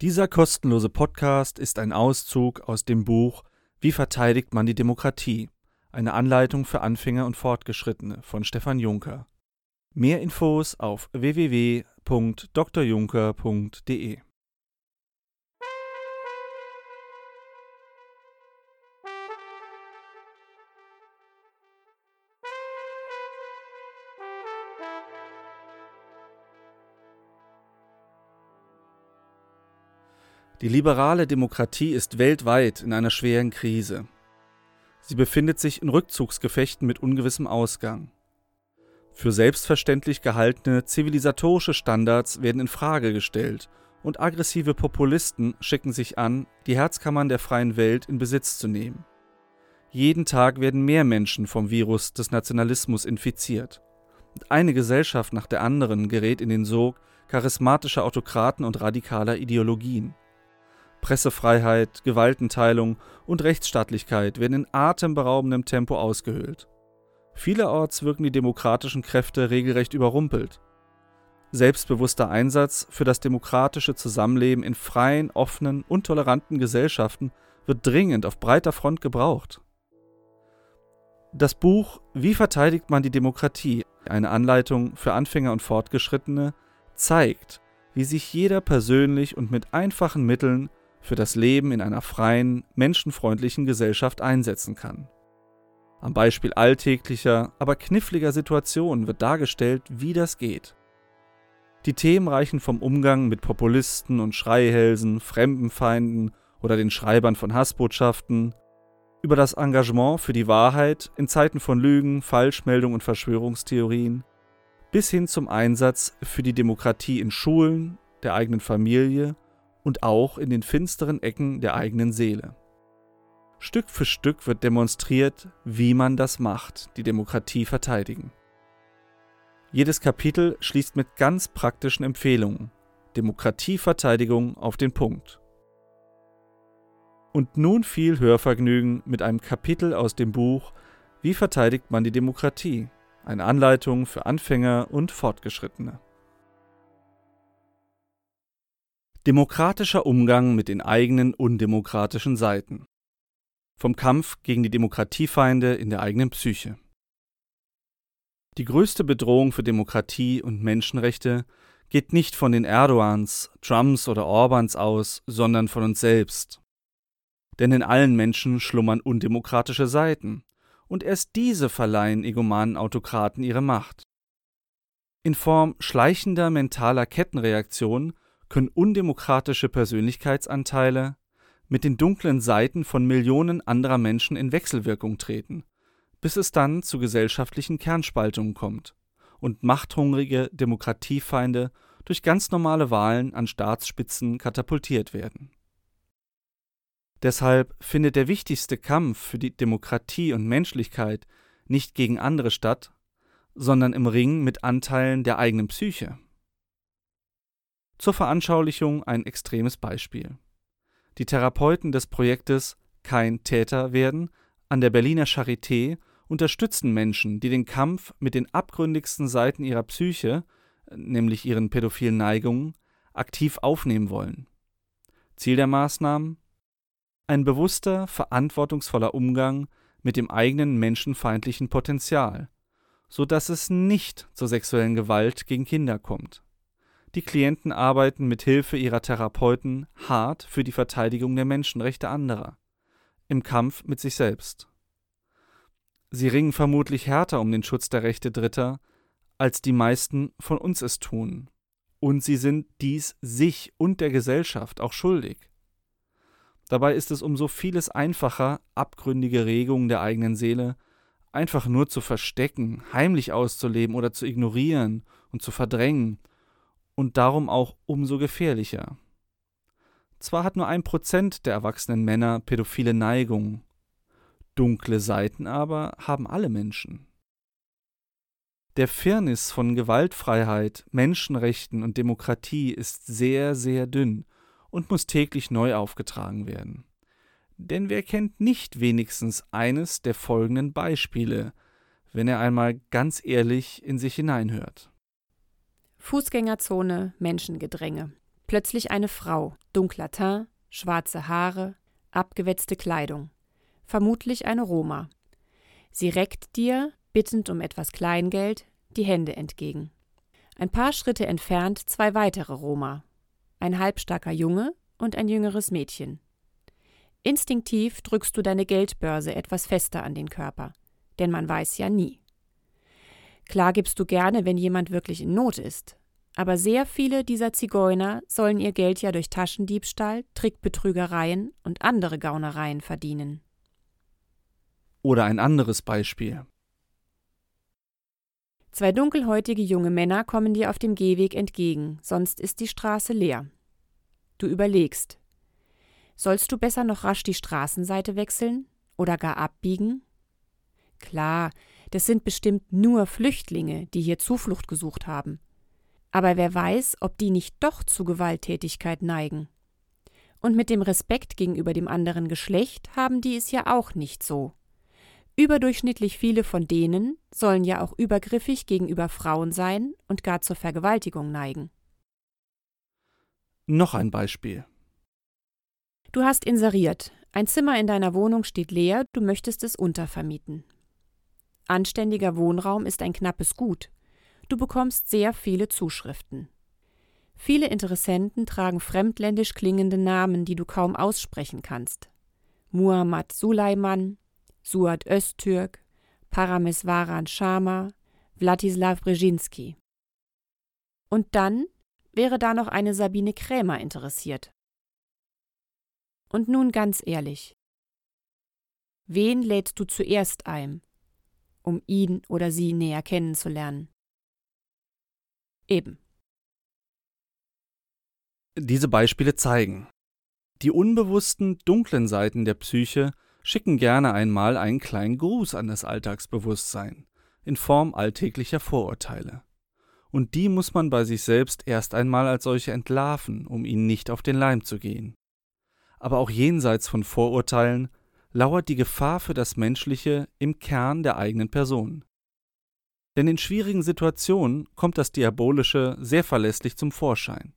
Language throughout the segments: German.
Dieser kostenlose Podcast ist ein Auszug aus dem Buch Wie verteidigt man die Demokratie? Eine Anleitung für Anfänger und Fortgeschrittene von Stefan Juncker. Mehr Infos auf www.drjuncker.de Die liberale Demokratie ist weltweit in einer schweren Krise. Sie befindet sich in Rückzugsgefechten mit ungewissem Ausgang. Für selbstverständlich gehaltene zivilisatorische Standards werden in Frage gestellt und aggressive Populisten schicken sich an, die Herzkammern der freien Welt in Besitz zu nehmen. Jeden Tag werden mehr Menschen vom Virus des Nationalismus infiziert. Und eine Gesellschaft nach der anderen gerät in den Sog charismatischer Autokraten und radikaler Ideologien. Pressefreiheit, Gewaltenteilung und Rechtsstaatlichkeit werden in atemberaubendem Tempo ausgehöhlt. Vielerorts wirken die demokratischen Kräfte regelrecht überrumpelt. Selbstbewusster Einsatz für das demokratische Zusammenleben in freien, offenen und toleranten Gesellschaften wird dringend auf breiter Front gebraucht. Das Buch Wie verteidigt man die Demokratie? Eine Anleitung für Anfänger und Fortgeschrittene zeigt, wie sich jeder persönlich und mit einfachen Mitteln für das Leben in einer freien, menschenfreundlichen Gesellschaft einsetzen kann. Am Beispiel alltäglicher, aber kniffliger Situationen wird dargestellt, wie das geht. Die Themen reichen vom Umgang mit Populisten und Schreihälsen, Fremdenfeinden oder den Schreibern von Hassbotschaften, über das Engagement für die Wahrheit in Zeiten von Lügen, Falschmeldungen und Verschwörungstheorien, bis hin zum Einsatz für die Demokratie in Schulen, der eigenen Familie und auch in den finsteren Ecken der eigenen Seele. Stück für Stück wird demonstriert, wie man das macht, die Demokratie verteidigen. Jedes Kapitel schließt mit ganz praktischen Empfehlungen. Demokratieverteidigung auf den Punkt. Und nun viel Hörvergnügen mit einem Kapitel aus dem Buch Wie verteidigt man die Demokratie? Eine Anleitung für Anfänger und Fortgeschrittene. Demokratischer Umgang mit den eigenen undemokratischen Seiten. Vom Kampf gegen die Demokratiefeinde in der eigenen Psyche. Die größte Bedrohung für Demokratie und Menschenrechte geht nicht von den Erdogans, Trumps oder Orbans aus, sondern von uns selbst. Denn in allen Menschen schlummern undemokratische Seiten, und erst diese verleihen egomanen Autokraten ihre Macht. In Form schleichender mentaler Kettenreaktionen können undemokratische Persönlichkeitsanteile mit den dunklen Seiten von Millionen anderer Menschen in Wechselwirkung treten, bis es dann zu gesellschaftlichen Kernspaltungen kommt und machthungrige Demokratiefeinde durch ganz normale Wahlen an Staatsspitzen katapultiert werden. Deshalb findet der wichtigste Kampf für die Demokratie und Menschlichkeit nicht gegen andere statt, sondern im Ring mit Anteilen der eigenen Psyche. Zur Veranschaulichung ein extremes Beispiel. Die Therapeuten des Projektes Kein Täter werden an der Berliner Charité unterstützen Menschen, die den Kampf mit den abgründigsten Seiten ihrer Psyche, nämlich ihren pädophilen Neigungen, aktiv aufnehmen wollen. Ziel der Maßnahmen? Ein bewusster, verantwortungsvoller Umgang mit dem eigenen menschenfeindlichen Potenzial, so dass es nicht zur sexuellen Gewalt gegen Kinder kommt. Die Klienten arbeiten mit Hilfe ihrer Therapeuten hart für die Verteidigung der Menschenrechte anderer, im Kampf mit sich selbst. Sie ringen vermutlich härter um den Schutz der Rechte Dritter, als die meisten von uns es tun, und sie sind dies sich und der Gesellschaft auch schuldig. Dabei ist es um so vieles einfacher, abgründige Regungen der eigenen Seele einfach nur zu verstecken, heimlich auszuleben oder zu ignorieren und zu verdrängen und darum auch umso gefährlicher. Zwar hat nur ein Prozent der erwachsenen Männer pädophile Neigungen, dunkle Seiten aber haben alle Menschen. Der Firnis von Gewaltfreiheit, Menschenrechten und Demokratie ist sehr, sehr dünn und muss täglich neu aufgetragen werden. Denn wer kennt nicht wenigstens eines der folgenden Beispiele, wenn er einmal ganz ehrlich in sich hineinhört? Fußgängerzone, Menschengedränge. Plötzlich eine Frau, dunkler Teint, schwarze Haare, abgewetzte Kleidung. Vermutlich eine Roma. Sie reckt dir, bittend um etwas Kleingeld, die Hände entgegen. Ein paar Schritte entfernt zwei weitere Roma. Ein halbstarker Junge und ein jüngeres Mädchen. Instinktiv drückst du deine Geldbörse etwas fester an den Körper, denn man weiß ja nie. Klar gibst du gerne, wenn jemand wirklich in Not ist, aber sehr viele dieser Zigeuner sollen ihr Geld ja durch Taschendiebstahl, Trickbetrügereien und andere Gaunereien verdienen. Oder ein anderes Beispiel. Zwei dunkelhäutige junge Männer kommen dir auf dem Gehweg entgegen, sonst ist die Straße leer. Du überlegst. Sollst du besser noch rasch die Straßenseite wechseln oder gar abbiegen? Klar, das sind bestimmt nur Flüchtlinge, die hier Zuflucht gesucht haben. Aber wer weiß, ob die nicht doch zu Gewalttätigkeit neigen. Und mit dem Respekt gegenüber dem anderen Geschlecht haben die es ja auch nicht so. Überdurchschnittlich viele von denen sollen ja auch übergriffig gegenüber Frauen sein und gar zur Vergewaltigung neigen. Noch ein Beispiel. Du hast inseriert. Ein Zimmer in deiner Wohnung steht leer, du möchtest es untervermieten. Anständiger Wohnraum ist ein knappes Gut. Du bekommst sehr viele Zuschriften. Viele Interessenten tragen fremdländisch klingende Namen, die du kaum aussprechen kannst. Muhammad Sulaiman, Suad Öztürk, Parameswaran Sharma, Wladislaw Brzezinski. Und dann wäre da noch eine Sabine Krämer interessiert. Und nun ganz ehrlich. Wen lädst du zuerst ein, um ihn oder sie näher kennenzulernen? Eben. Diese Beispiele zeigen, die unbewussten, dunklen Seiten der Psyche schicken gerne einmal einen kleinen Gruß an das Alltagsbewusstsein in Form alltäglicher Vorurteile. Und die muss man bei sich selbst erst einmal als solche entlarven, um ihnen nicht auf den Leim zu gehen. Aber auch jenseits von Vorurteilen lauert die Gefahr für das Menschliche im Kern der eigenen Person. Denn in schwierigen Situationen kommt das Diabolische sehr verlässlich zum Vorschein.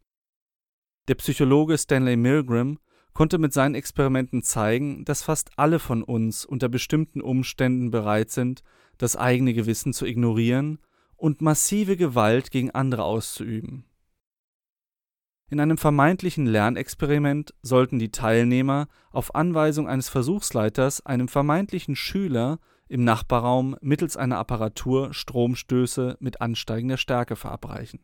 Der Psychologe Stanley Milgram konnte mit seinen Experimenten zeigen, dass fast alle von uns unter bestimmten Umständen bereit sind, das eigene Gewissen zu ignorieren und massive Gewalt gegen andere auszuüben. In einem vermeintlichen Lernexperiment sollten die Teilnehmer auf Anweisung eines Versuchsleiters einem vermeintlichen Schüler im Nachbarraum mittels einer Apparatur Stromstöße mit ansteigender Stärke verabreichen.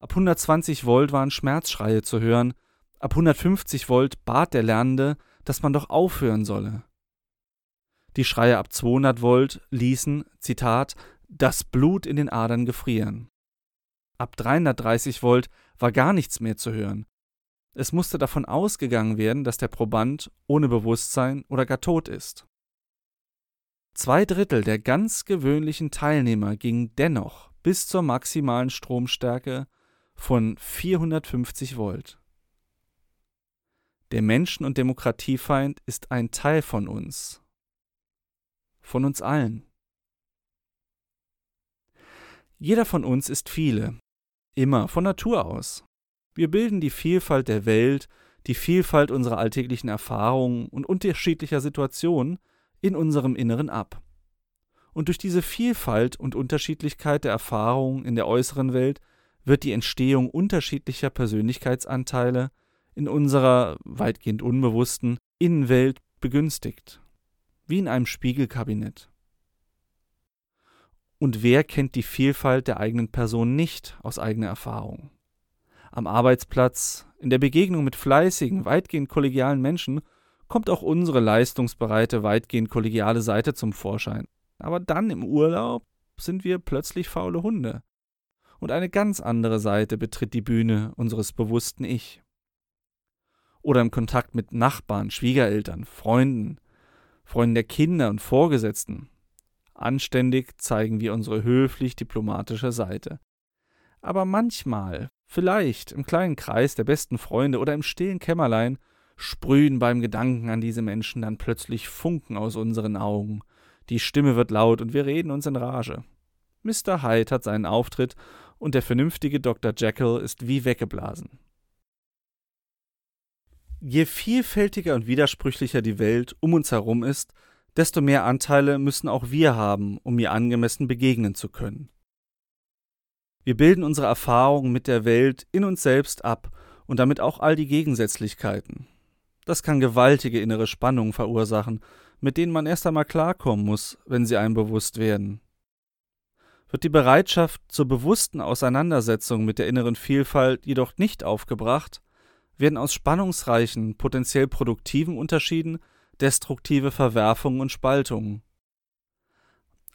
Ab 120 Volt waren Schmerzschreie zu hören, ab 150 Volt bat der Lernende, dass man doch aufhören solle. Die Schreie ab 200 Volt ließen, Zitat, das Blut in den Adern gefrieren. Ab 330 Volt war gar nichts mehr zu hören. Es musste davon ausgegangen werden, dass der Proband ohne Bewusstsein oder gar tot ist. Zwei Drittel der ganz gewöhnlichen Teilnehmer gingen dennoch bis zur maximalen Stromstärke von 450 Volt. Der Menschen- und Demokratiefeind ist ein Teil von uns, von uns allen. Jeder von uns ist viele, immer von Natur aus. Wir bilden die Vielfalt der Welt, die Vielfalt unserer alltäglichen Erfahrungen und unterschiedlicher Situationen in unserem Inneren ab. Und durch diese Vielfalt und Unterschiedlichkeit der Erfahrungen in der äußeren Welt wird die Entstehung unterschiedlicher Persönlichkeitsanteile in unserer weitgehend unbewussten Innenwelt begünstigt, wie in einem Spiegelkabinett. Und wer kennt die Vielfalt der eigenen Person nicht aus eigener Erfahrung? Am Arbeitsplatz, in der Begegnung mit fleißigen, weitgehend kollegialen Menschen kommt auch unsere leistungsbereite, weitgehend kollegiale Seite zum Vorschein. Aber dann im Urlaub sind wir plötzlich faule Hunde. Und eine ganz andere Seite betritt die Bühne unseres bewussten Ich. Oder im Kontakt mit Nachbarn, Schwiegereltern, Freunden, Freunden der Kinder und Vorgesetzten. Anständig zeigen wir unsere höflich diplomatische Seite. Aber manchmal, vielleicht im kleinen Kreis der besten Freunde oder im stillen Kämmerlein, sprühen beim Gedanken an diese Menschen dann plötzlich Funken aus unseren Augen. Die Stimme wird laut und wir reden uns in Rage. Mr. Hyde hat seinen Auftritt und der vernünftige Dr. Jekyll ist wie weggeblasen. Je vielfältiger und widersprüchlicher die Welt um uns herum ist, desto mehr Anteile müssen auch wir haben, um ihr angemessen begegnen zu können. Wir bilden unsere Erfahrungen mit der Welt in uns selbst ab und damit auch all die Gegensätzlichkeiten. Das kann gewaltige innere Spannungen verursachen, mit denen man erst einmal klarkommen muss, wenn sie einem bewusst werden. Wird die Bereitschaft zur bewussten Auseinandersetzung mit der inneren Vielfalt jedoch nicht aufgebracht, werden aus spannungsreichen, potenziell produktiven Unterschieden destruktive Verwerfungen und Spaltungen.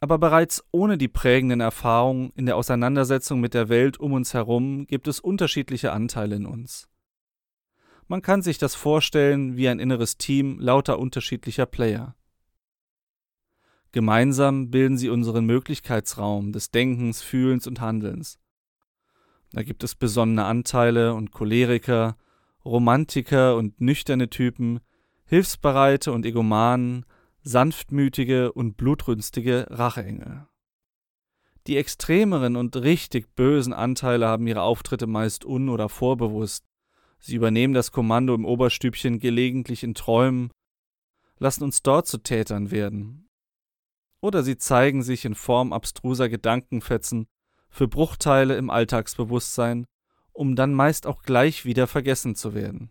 Aber bereits ohne die prägenden Erfahrungen in der Auseinandersetzung mit der Welt um uns herum gibt es unterschiedliche Anteile in uns. Man kann sich das vorstellen wie ein inneres Team lauter unterschiedlicher Player. Gemeinsam bilden sie unseren Möglichkeitsraum des Denkens, Fühlens und Handelns. Da gibt es besonnene Anteile und Choleriker, Romantiker und nüchterne Typen, Hilfsbereite und Egomanen, sanftmütige und blutrünstige Racheengel. Die extremeren und richtig bösen Anteile haben ihre Auftritte meist un- oder vorbewusst. Sie übernehmen das Kommando im Oberstübchen gelegentlich in Träumen, lassen uns dort zu Tätern werden. Oder sie zeigen sich in Form abstruser Gedankenfetzen für Bruchteile im Alltagsbewusstsein um dann meist auch gleich wieder vergessen zu werden.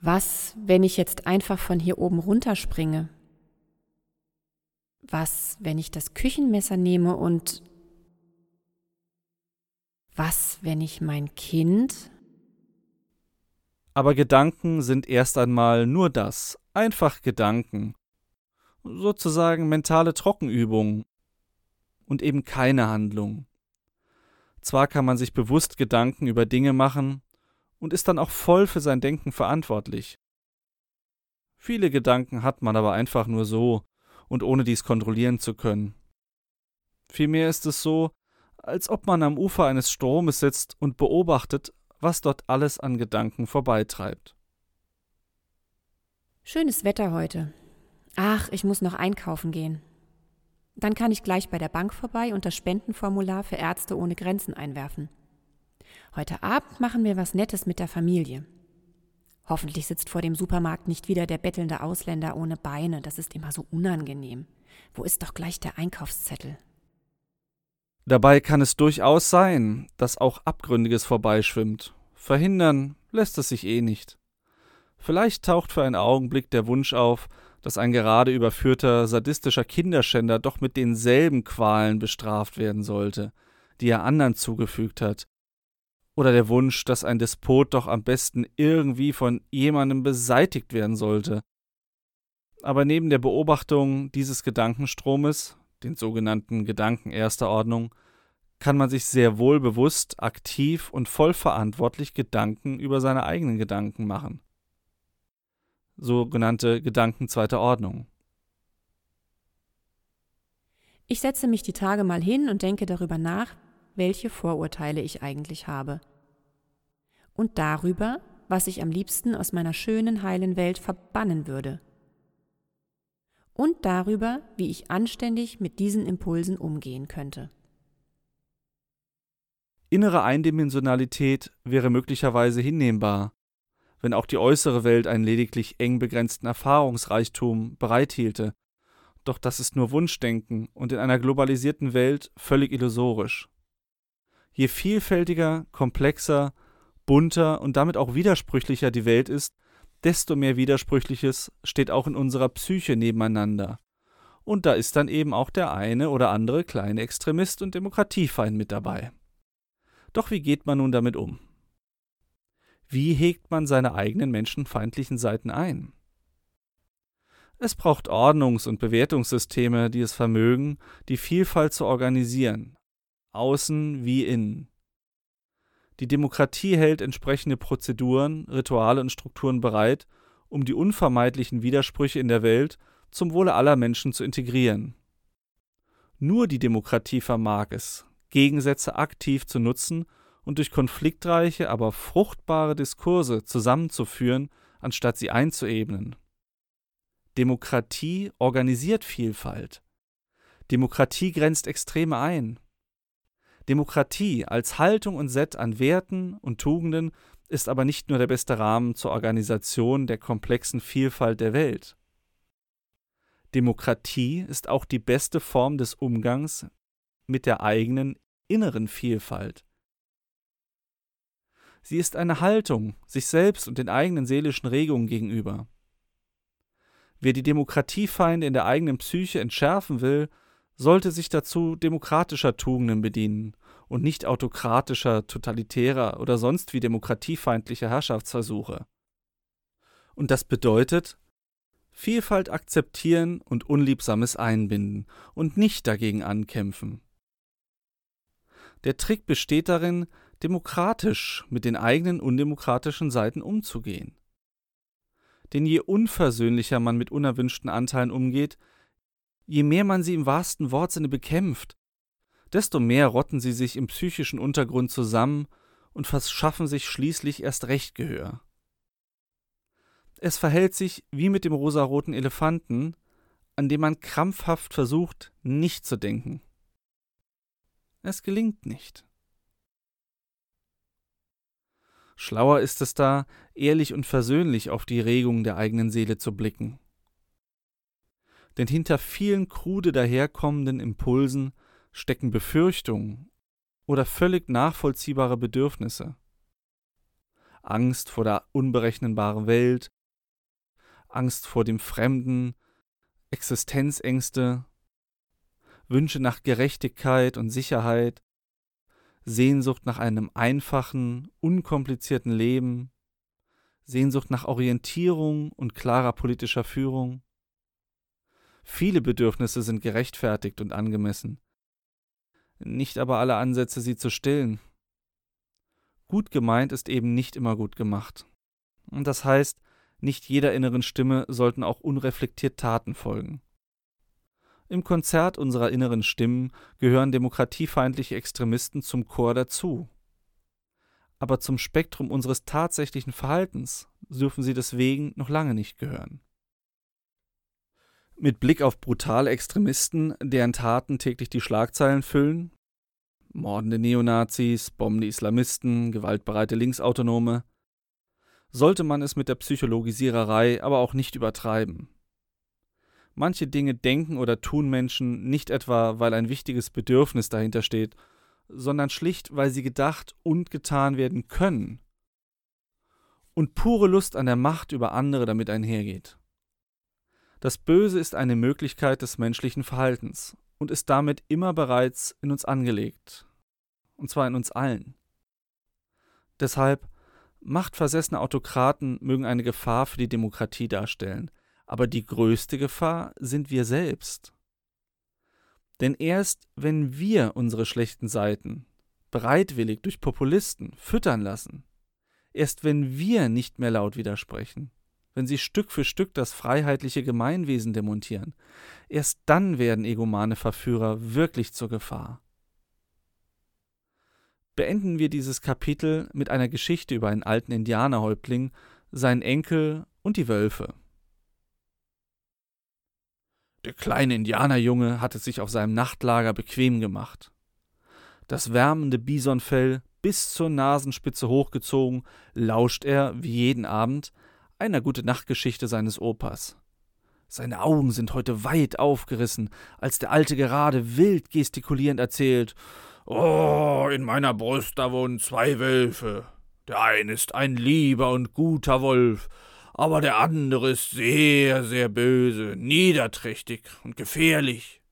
Was, wenn ich jetzt einfach von hier oben runterspringe? Was, wenn ich das Küchenmesser nehme und was, wenn ich mein Kind? Aber Gedanken sind erst einmal nur das, einfach Gedanken, sozusagen mentale Trockenübungen und eben keine Handlung. Zwar kann man sich bewusst Gedanken über Dinge machen und ist dann auch voll für sein Denken verantwortlich. Viele Gedanken hat man aber einfach nur so und ohne dies kontrollieren zu können. Vielmehr ist es so, als ob man am Ufer eines Stromes sitzt und beobachtet, was dort alles an Gedanken vorbeitreibt. Schönes Wetter heute. Ach, ich muss noch einkaufen gehen. Dann kann ich gleich bei der Bank vorbei und das Spendenformular für Ärzte ohne Grenzen einwerfen. Heute Abend machen wir was Nettes mit der Familie. Hoffentlich sitzt vor dem Supermarkt nicht wieder der bettelnde Ausländer ohne Beine, das ist immer so unangenehm. Wo ist doch gleich der Einkaufszettel? Dabei kann es durchaus sein, dass auch Abgründiges vorbeischwimmt. Verhindern lässt es sich eh nicht. Vielleicht taucht für einen Augenblick der Wunsch auf, dass ein gerade überführter sadistischer Kinderschänder doch mit denselben Qualen bestraft werden sollte, die er anderen zugefügt hat, oder der Wunsch, dass ein Despot doch am besten irgendwie von jemandem beseitigt werden sollte. Aber neben der Beobachtung dieses Gedankenstromes, den sogenannten Gedanken erster Ordnung, kann man sich sehr wohl bewusst, aktiv und vollverantwortlich Gedanken über seine eigenen Gedanken machen sogenannte Gedanken zweiter Ordnung. Ich setze mich die Tage mal hin und denke darüber nach, welche Vorurteile ich eigentlich habe. Und darüber, was ich am liebsten aus meiner schönen, heilen Welt verbannen würde. Und darüber, wie ich anständig mit diesen Impulsen umgehen könnte. Innere Eindimensionalität wäre möglicherweise hinnehmbar, wenn auch die äußere Welt einen lediglich eng begrenzten Erfahrungsreichtum bereithielte. Doch das ist nur Wunschdenken und in einer globalisierten Welt völlig illusorisch. Je vielfältiger, komplexer, bunter und damit auch widersprüchlicher die Welt ist, desto mehr Widersprüchliches steht auch in unserer Psyche nebeneinander. Und da ist dann eben auch der eine oder andere kleine Extremist und Demokratiefeind mit dabei. Doch wie geht man nun damit um? Wie hegt man seine eigenen menschenfeindlichen Seiten ein? Es braucht Ordnungs- und Bewertungssysteme, die es vermögen, die Vielfalt zu organisieren, außen wie innen. Die Demokratie hält entsprechende Prozeduren, Rituale und Strukturen bereit, um die unvermeidlichen Widersprüche in der Welt zum Wohle aller Menschen zu integrieren. Nur die Demokratie vermag es, Gegensätze aktiv zu nutzen und durch konfliktreiche, aber fruchtbare Diskurse zusammenzuführen, anstatt sie einzuebnen. Demokratie organisiert Vielfalt. Demokratie grenzt Extreme ein. Demokratie als Haltung und Set an Werten und Tugenden ist aber nicht nur der beste Rahmen zur Organisation der komplexen Vielfalt der Welt. Demokratie ist auch die beste Form des Umgangs mit der eigenen inneren Vielfalt. Sie ist eine Haltung sich selbst und den eigenen seelischen Regungen gegenüber. Wer die Demokratiefeinde in der eigenen Psyche entschärfen will, sollte sich dazu demokratischer Tugenden bedienen und nicht autokratischer, totalitärer oder sonst wie demokratiefeindlicher Herrschaftsversuche. Und das bedeutet, Vielfalt akzeptieren und Unliebsames einbinden und nicht dagegen ankämpfen. Der Trick besteht darin, demokratisch mit den eigenen undemokratischen Seiten umzugehen. Denn je unversöhnlicher man mit unerwünschten Anteilen umgeht, je mehr man sie im wahrsten Wortsinne bekämpft, desto mehr rotten sie sich im psychischen Untergrund zusammen und verschaffen sich schließlich erst recht Gehör. Es verhält sich wie mit dem rosaroten Elefanten, an dem man krampfhaft versucht, nicht zu denken. Es gelingt nicht. Schlauer ist es da, ehrlich und versöhnlich auf die Regungen der eigenen Seele zu blicken. Denn hinter vielen krude daherkommenden Impulsen stecken Befürchtungen oder völlig nachvollziehbare Bedürfnisse. Angst vor der unberechenbaren Welt, Angst vor dem Fremden, Existenzängste, Wünsche nach Gerechtigkeit und Sicherheit, Sehnsucht nach einem einfachen, unkomplizierten Leben, Sehnsucht nach Orientierung und klarer politischer Führung. Viele Bedürfnisse sind gerechtfertigt und angemessen, nicht aber alle Ansätze, sie zu stillen. Gut gemeint ist eben nicht immer gut gemacht. Und das heißt, nicht jeder inneren Stimme sollten auch unreflektiert Taten folgen. Im Konzert unserer inneren Stimmen gehören demokratiefeindliche Extremisten zum Chor dazu. Aber zum Spektrum unseres tatsächlichen Verhaltens dürfen sie deswegen noch lange nicht gehören. Mit Blick auf brutale Extremisten, deren Taten täglich die Schlagzeilen füllen, mordende Neonazis, bombende Islamisten, gewaltbereite Linksautonome, sollte man es mit der Psychologisiererei aber auch nicht übertreiben. Manche Dinge denken oder tun Menschen nicht etwa, weil ein wichtiges Bedürfnis dahinter steht, sondern schlicht, weil sie gedacht und getan werden können. Und pure Lust an der Macht über andere damit einhergeht. Das Böse ist eine Möglichkeit des menschlichen Verhaltens und ist damit immer bereits in uns angelegt. Und zwar in uns allen. Deshalb, machtversessene Autokraten mögen eine Gefahr für die Demokratie darstellen, aber die größte Gefahr sind wir selbst. Denn erst wenn wir unsere schlechten Seiten bereitwillig durch Populisten füttern lassen, erst wenn wir nicht mehr laut widersprechen, wenn sie Stück für Stück das freiheitliche Gemeinwesen demontieren, erst dann werden egomane Verführer wirklich zur Gefahr. Beenden wir dieses Kapitel mit einer Geschichte über einen alten Indianerhäuptling, seinen Enkel und die Wölfe. Der kleine Indianerjunge hatte sich auf seinem Nachtlager bequem gemacht. Das wärmende Bisonfell bis zur Nasenspitze hochgezogen, lauscht er, wie jeden Abend, einer gute Nachtgeschichte seines Opas. Seine Augen sind heute weit aufgerissen, als der Alte gerade wild gestikulierend erzählt Oh, in meiner Brust da wohnen zwei Wölfe. Der eine ist ein lieber und guter Wolf, aber der andere ist sehr, sehr böse, niederträchtig und gefährlich.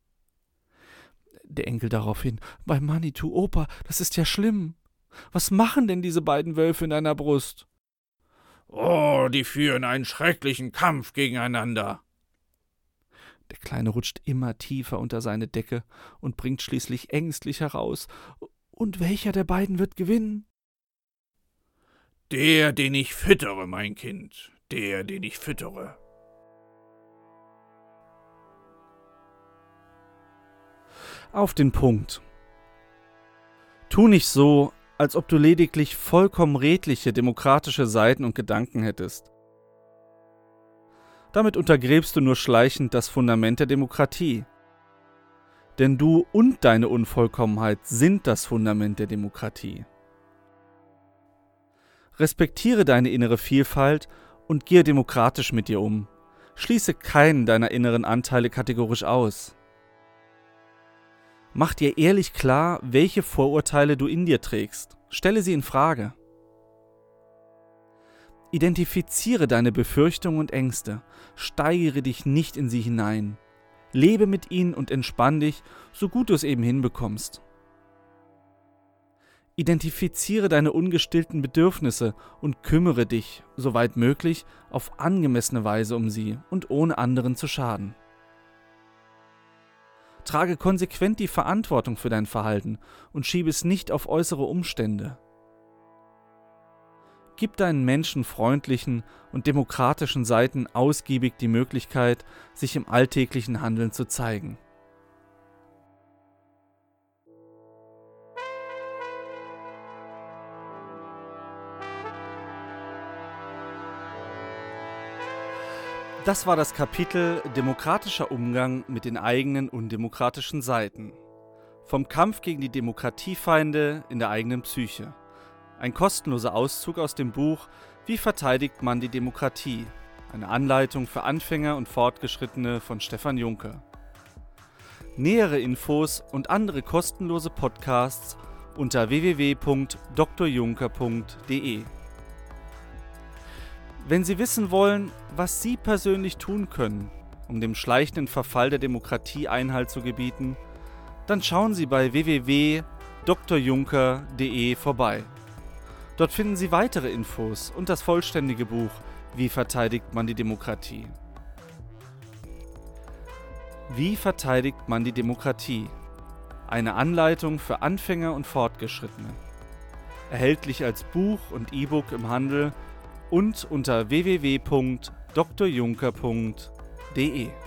Der Enkel daraufhin, bei Manitou, Opa, das ist ja schlimm. Was machen denn diese beiden Wölfe in deiner Brust? Oh, die führen einen schrecklichen Kampf gegeneinander. Der Kleine rutscht immer tiefer unter seine Decke und bringt schließlich ängstlich heraus. Und welcher der beiden wird gewinnen? Der, den ich füttere, mein Kind der, den ich füttere. Auf den Punkt. Tu nicht so, als ob du lediglich vollkommen redliche demokratische Seiten und Gedanken hättest. Damit untergräbst du nur schleichend das Fundament der Demokratie. Denn du und deine Unvollkommenheit sind das Fundament der Demokratie. Respektiere deine innere Vielfalt und gehe demokratisch mit dir um. Schließe keinen deiner inneren Anteile kategorisch aus. Mach dir ehrlich klar, welche Vorurteile du in dir trägst. Stelle sie in Frage. Identifiziere deine Befürchtungen und Ängste, steigere dich nicht in sie hinein. Lebe mit ihnen und entspann dich, so gut du es eben hinbekommst. Identifiziere deine ungestillten Bedürfnisse und kümmere dich, soweit möglich, auf angemessene Weise um sie und ohne anderen zu schaden. Trage konsequent die Verantwortung für dein Verhalten und schiebe es nicht auf äußere Umstände. Gib deinen menschenfreundlichen und demokratischen Seiten ausgiebig die Möglichkeit, sich im alltäglichen Handeln zu zeigen. Das war das Kapitel Demokratischer Umgang mit den eigenen undemokratischen Seiten. Vom Kampf gegen die Demokratiefeinde in der eigenen Psyche. Ein kostenloser Auszug aus dem Buch Wie verteidigt man die Demokratie? Eine Anleitung für Anfänger und Fortgeschrittene von Stefan Juncker. Nähere Infos und andere kostenlose Podcasts unter www.drjunker.de. Wenn Sie wissen wollen, was Sie persönlich tun können, um dem schleichenden Verfall der Demokratie Einhalt zu gebieten, dann schauen Sie bei www.drjunker.de vorbei. Dort finden Sie weitere Infos und das vollständige Buch Wie verteidigt man die Demokratie? Wie verteidigt man die Demokratie? Eine Anleitung für Anfänger und Fortgeschrittene. Erhältlich als Buch und E-Book im Handel und unter www.drjunker.de.